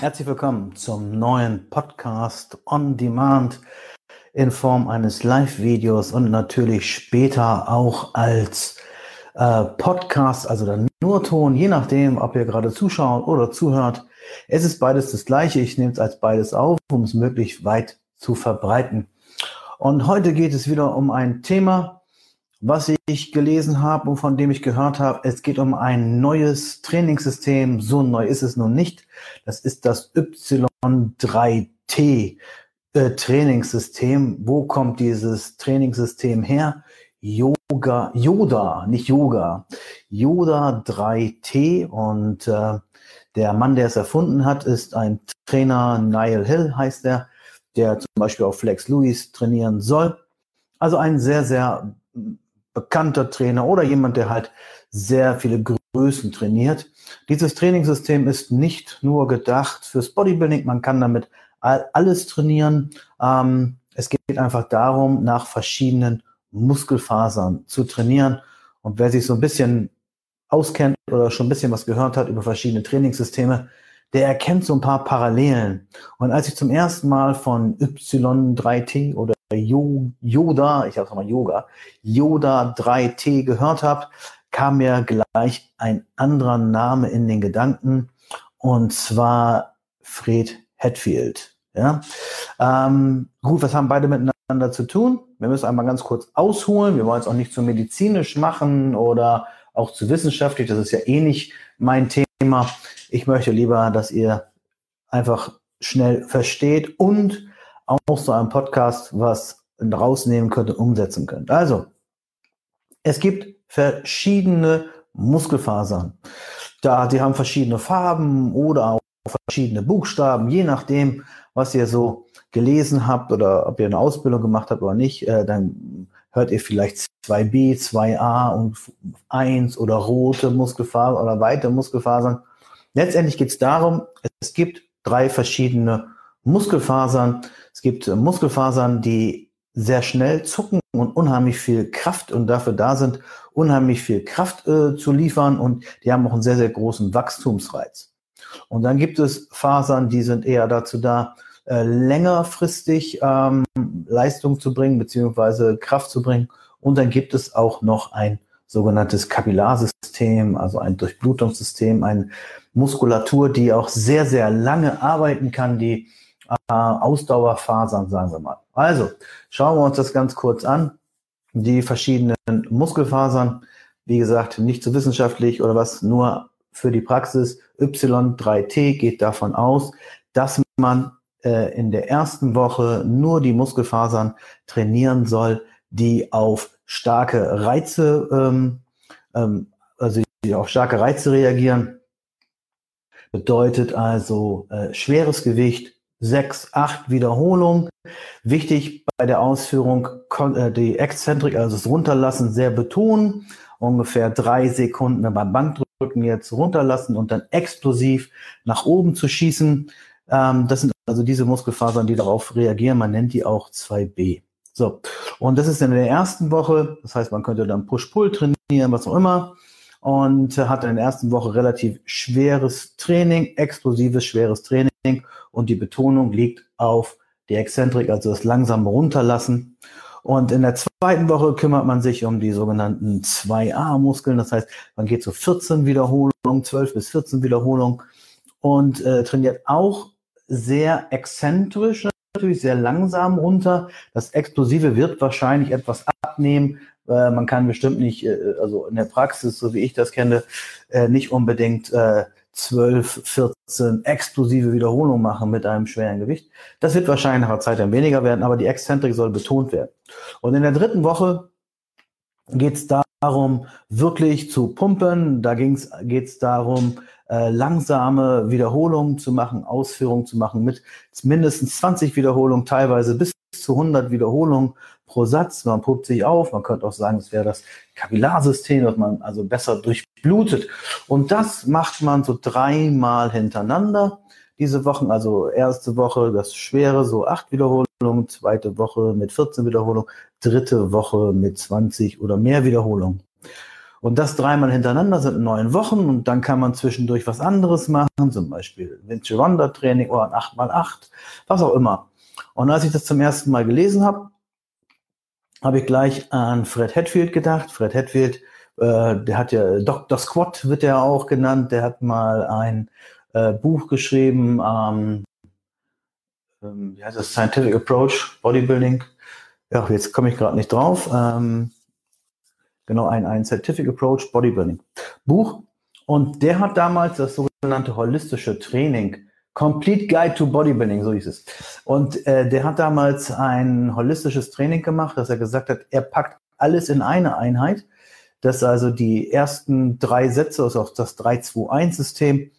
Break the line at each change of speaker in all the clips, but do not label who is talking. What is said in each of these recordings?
Herzlich willkommen zum neuen Podcast on Demand in Form eines Live-Videos und natürlich später auch als äh, Podcast, also dann nur Ton, je nachdem, ob ihr gerade zuschaut oder zuhört. Es ist beides das gleiche. Ich nehme es als beides auf, um es möglichst weit zu verbreiten. Und heute geht es wieder um ein Thema, was ich gelesen habe und von dem ich gehört habe. Es geht um ein neues Trainingssystem. So neu ist es nun nicht. Das ist das Y3T äh, Trainingssystem. Wo kommt dieses Trainingssystem her? Yoga, Yoda, nicht Yoga. Yoda 3T und äh, der Mann, der es erfunden hat, ist ein Trainer, Niall Hill heißt er, der zum Beispiel auch Flex Lewis trainieren soll. Also ein sehr, sehr bekannter Trainer oder jemand, der halt sehr viele Größen trainiert. Dieses Trainingssystem ist nicht nur gedacht fürs Bodybuilding, man kann damit alles trainieren. Ähm, es geht einfach darum, nach verschiedenen Muskelfasern zu trainieren. Und wer sich so ein bisschen auskennt oder schon ein bisschen was gehört hat über verschiedene Trainingssysteme, der erkennt so ein paar Parallelen. Und als ich zum ersten Mal von Y3T oder Yoda, ich habe es nochmal Yoga, Yoda 3T gehört habe, kam mir gleich ein anderer Name in den Gedanken und zwar Fred Hatfield. Ja? Ähm, gut, was haben beide miteinander zu tun? Wir müssen einmal ganz kurz ausholen. Wir wollen es auch nicht zu medizinisch machen oder auch zu wissenschaftlich. Das ist ja eh nicht mein Thema. Ich möchte lieber, dass ihr einfach schnell versteht und auch so ein Podcast was rausnehmen könnt und umsetzen könnt. Also, es gibt verschiedene Muskelfasern. Da, die haben verschiedene Farben oder auch verschiedene Buchstaben, je nachdem, was ihr so gelesen habt oder ob ihr eine Ausbildung gemacht habt oder nicht, äh, dann hört ihr vielleicht 2b, 2a und 1 oder rote Muskelfasern oder weite Muskelfasern. Letztendlich geht es darum, es gibt drei verschiedene Muskelfasern. Es gibt äh, Muskelfasern, die sehr schnell zucken und unheimlich viel Kraft und dafür da sind, unheimlich viel Kraft äh, zu liefern und die haben auch einen sehr, sehr großen Wachstumsreiz. Und dann gibt es Fasern, die sind eher dazu da, äh, längerfristig ähm, Leistung zu bringen, beziehungsweise Kraft zu bringen. Und dann gibt es auch noch ein sogenanntes Kapillarsystem, also ein Durchblutungssystem, eine Muskulatur, die auch sehr, sehr lange arbeiten kann, die äh, Ausdauerfasern, sagen wir mal. Also, schauen wir uns das ganz kurz an. Die verschiedenen Muskelfasern, wie gesagt, nicht so wissenschaftlich oder was, nur für die Praxis. Y3T geht davon aus, dass man äh, in der ersten Woche nur die Muskelfasern trainieren soll, die auf starke Reize, ähm, ähm, also die auf starke Reize reagieren. Bedeutet also äh, schweres Gewicht, sechs, acht Wiederholungen. Wichtig bei der Ausführung äh, die Exzentrik, also das Runterlassen, sehr betonen. Ungefähr drei Sekunden beim Bankdrücken jetzt runterlassen und dann explosiv nach oben zu schießen. Ähm, das sind also diese Muskelfasern, die darauf reagieren. Man nennt die auch 2b. So, und das ist in der ersten Woche. Das heißt, man könnte dann Push-Pull trainieren, was auch immer und hat in der ersten Woche relativ schweres Training, explosives, schweres Training und die Betonung liegt auf die Exzentrik, also das langsame Runterlassen. Und in der zweiten Woche kümmert man sich um die sogenannten 2a-Muskeln, das heißt, man geht zu 14 Wiederholungen, 12 bis 14 Wiederholungen und äh, trainiert auch sehr exzentrisch, natürlich sehr langsam runter. Das Explosive wird wahrscheinlich etwas abnehmen, äh, man kann bestimmt nicht, äh, also in der Praxis, so wie ich das kenne, äh, nicht unbedingt äh, 12, 14 explosive Wiederholungen machen mit einem schweren Gewicht. Das wird wahrscheinlich nach der Zeit dann weniger werden, aber die Exzentrik soll betont werden. Und in der dritten Woche geht es darum, wirklich zu pumpen. Da geht es darum, äh, langsame Wiederholungen zu machen, Ausführungen zu machen mit mindestens 20 Wiederholungen, teilweise bis zu 100 Wiederholungen pro Satz. Man pumpt sich auf. Man könnte auch sagen, es wäre das Kapillarsystem, dass man also besser durchblutet. Und das macht man so dreimal hintereinander. Diese Wochen, also erste Woche das Schwere, so acht Wiederholungen, zweite Woche mit 14 Wiederholungen, dritte Woche mit 20 oder mehr Wiederholungen. Und das dreimal hintereinander sind neun Wochen und dann kann man zwischendurch was anderes machen, zum Beispiel Vinci Ronda Training oder ein 8x8, was auch immer. Und als ich das zum ersten Mal gelesen habe, habe ich gleich an Fred Hatfield gedacht. Fred Hatfield, äh, der hat ja Dr. Squat wird er auch genannt. Der hat mal ein äh, Buch geschrieben, ähm, ähm, wie heißt das? Scientific Approach Bodybuilding. Ja, jetzt komme ich gerade nicht drauf. Ähm, genau, ein, ein Scientific Approach Bodybuilding Buch. Und der hat damals das sogenannte holistische Training Complete Guide to Bodybuilding, so hieß es. Und äh, der hat damals ein holistisches Training gemacht, dass er gesagt hat, er packt alles in eine Einheit. Dass also die ersten drei Sätze, also auch das 3-2-1-System,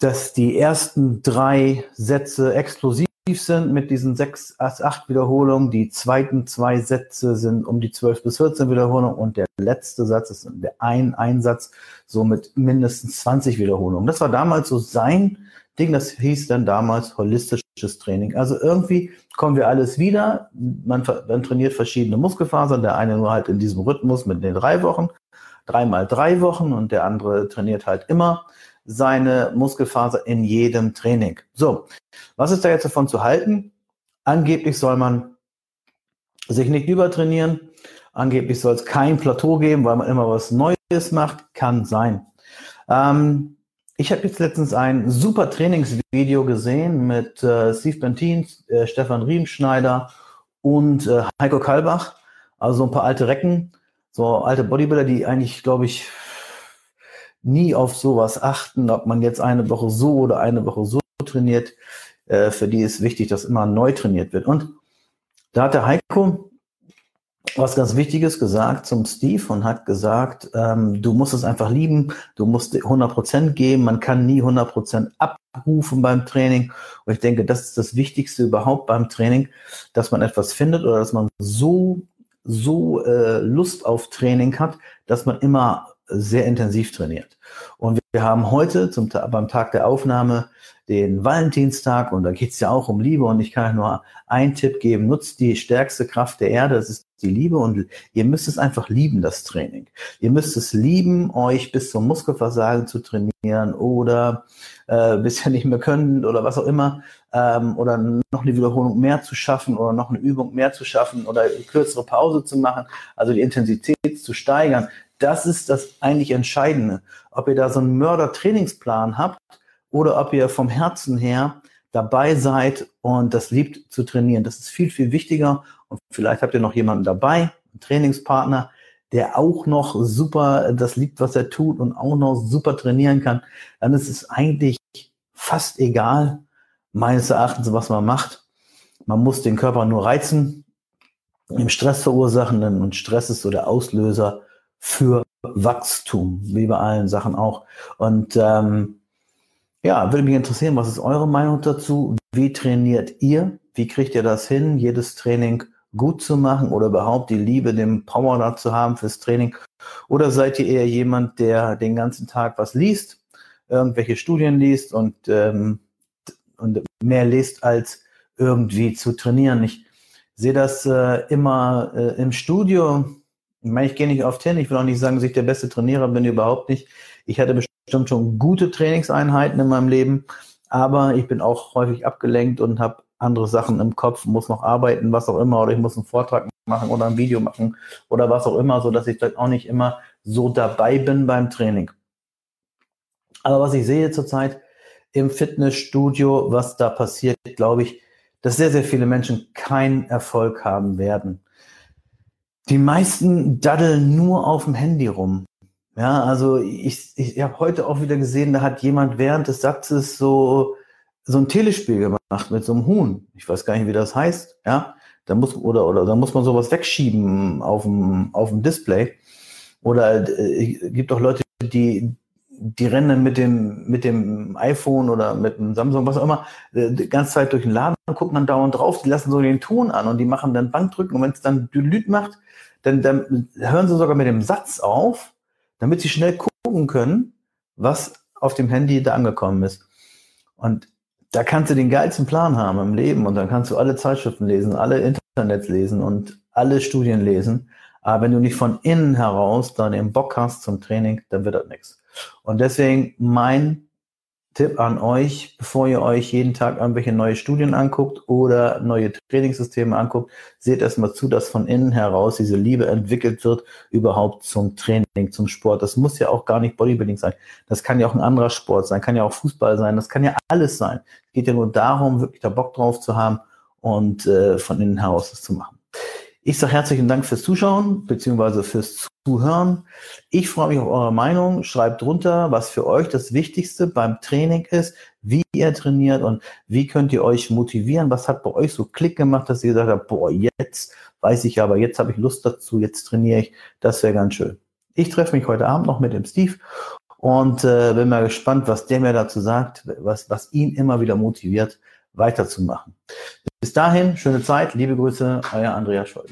dass die ersten drei Sätze explosiv sind mit diesen sechs, acht Wiederholungen. Die zweiten zwei Sätze sind um die 12 bis 14 Wiederholungen und der letzte Satz ist der ein Einsatz, so mit mindestens 20 Wiederholungen. Das war damals so sein Ding, das hieß dann damals holistisches Training. Also irgendwie kommen wir alles wieder. Man, man trainiert verschiedene Muskelfasern, der eine nur halt in diesem Rhythmus mit den drei Wochen, dreimal drei Wochen und der andere trainiert halt immer seine Muskelfaser in jedem Training. So, was ist da jetzt davon zu halten? Angeblich soll man sich nicht übertrainieren. Angeblich soll es kein Plateau geben, weil man immer was Neues macht. Kann sein. Ähm, ich habe jetzt letztens ein super Trainingsvideo gesehen mit äh, Steve Bentin, äh, Stefan Riemschneider und äh, Heiko Kalbach. Also ein paar alte Recken, so alte Bodybuilder, die eigentlich, glaube ich, nie auf sowas achten, ob man jetzt eine Woche so oder eine Woche so trainiert. Äh, für die ist wichtig, dass immer neu trainiert wird. Und da hat der Heiko was ganz Wichtiges gesagt zum Steve und hat gesagt, ähm, du musst es einfach lieben, du musst 100% geben, man kann nie 100% abrufen beim Training. Und ich denke, das ist das Wichtigste überhaupt beim Training, dass man etwas findet oder dass man so, so äh, Lust auf Training hat, dass man immer sehr intensiv trainiert. Und wir haben heute zum, beim Tag der Aufnahme den Valentinstag und da geht es ja auch um Liebe und ich kann nur einen Tipp geben, nutzt die stärkste Kraft der Erde, das ist die Liebe und ihr müsst es einfach lieben, das Training. Ihr müsst es lieben, euch bis zum Muskelversagen zu trainieren oder äh, bis ihr nicht mehr könnt oder was auch immer ähm, oder noch eine Wiederholung mehr zu schaffen oder noch eine Übung mehr zu schaffen oder kürzere Pause zu machen, also die Intensität zu steigern. Das ist das eigentlich Entscheidende. Ob ihr da so einen Mörder-Trainingsplan habt oder ob ihr vom Herzen her dabei seid und das liebt zu trainieren. Das ist viel, viel wichtiger. Und vielleicht habt ihr noch jemanden dabei, einen Trainingspartner, der auch noch super das liebt, was er tut und auch noch super trainieren kann. Dann ist es eigentlich fast egal, meines Erachtens, was man macht. Man muss den Körper nur reizen, im Stress verursachen und Stress ist so der Auslöser für Wachstum, wie bei allen Sachen auch. Und ähm, ja, würde mich interessieren, was ist eure Meinung dazu? Wie trainiert ihr? Wie kriegt ihr das hin, jedes Training gut zu machen oder überhaupt die Liebe, den Power da zu haben fürs Training? Oder seid ihr eher jemand, der den ganzen Tag was liest, irgendwelche Studien liest und, ähm, und mehr liest, als irgendwie zu trainieren? Ich sehe das äh, immer äh, im Studio ich meine, ich gehe nicht oft hin. Ich will auch nicht sagen, dass ich der beste Trainierer bin, überhaupt nicht. Ich hatte bestimmt schon gute Trainingseinheiten in meinem Leben, aber ich bin auch häufig abgelenkt und habe andere Sachen im Kopf, muss noch arbeiten, was auch immer, oder ich muss einen Vortrag machen oder ein Video machen oder was auch immer, so dass ich vielleicht auch nicht immer so dabei bin beim Training. Aber was ich sehe zurzeit im Fitnessstudio, was da passiert, glaube ich, dass sehr, sehr viele Menschen keinen Erfolg haben werden. Die meisten daddeln nur auf dem Handy rum. Ja, also ich, ich habe heute auch wieder gesehen, da hat jemand während des Satzes so, so ein Telespiel gemacht mit so einem Huhn. Ich weiß gar nicht, wie das heißt. Ja, da muss, oder, oder da muss man sowas wegschieben auf dem, auf dem Display. Oder äh, gibt auch Leute, die, die rennen mit dem, mit dem iPhone oder mit dem Samsung, was auch immer, äh, die ganze Zeit durch den Laden und gucken dann dauernd drauf, die lassen so den Ton an und die machen dann Bankdrücken und wenn es dann Dylüt macht, dann, dann hören sie sogar mit dem Satz auf, damit sie schnell gucken können, was auf dem Handy da angekommen ist. Und da kannst du den geilsten Plan haben im Leben und dann kannst du alle Zeitschriften lesen, alle Internets lesen und alle Studien lesen. Aber wenn du nicht von innen heraus dann den Bock hast zum Training, dann wird das nichts. Und deswegen mein Tipp an euch, bevor ihr euch jeden Tag irgendwelche neue Studien anguckt oder neue Trainingssysteme anguckt, seht erstmal zu, dass von innen heraus diese Liebe entwickelt wird, überhaupt zum Training, zum Sport. Das muss ja auch gar nicht Bodybuilding sein. Das kann ja auch ein anderer Sport sein, kann ja auch Fußball sein, das kann ja alles sein. Es geht ja nur darum, wirklich da Bock drauf zu haben und äh, von innen heraus das zu machen. Ich sage herzlichen Dank fürs Zuschauen bzw. fürs Zuhören. Ich freue mich auf eure Meinung. Schreibt drunter, was für euch das Wichtigste beim Training ist, wie ihr trainiert und wie könnt ihr euch motivieren. Was hat bei euch so Klick gemacht, dass ihr gesagt habt, boah, jetzt weiß ich aber, jetzt habe ich Lust dazu, jetzt trainiere ich. Das wäre ganz schön. Ich treffe mich heute Abend noch mit dem Steve und äh, bin mal gespannt, was der mir dazu sagt, was, was ihn immer wieder motiviert, weiterzumachen. Bis dahin, schöne Zeit, liebe Grüße, euer Andreas Scholz.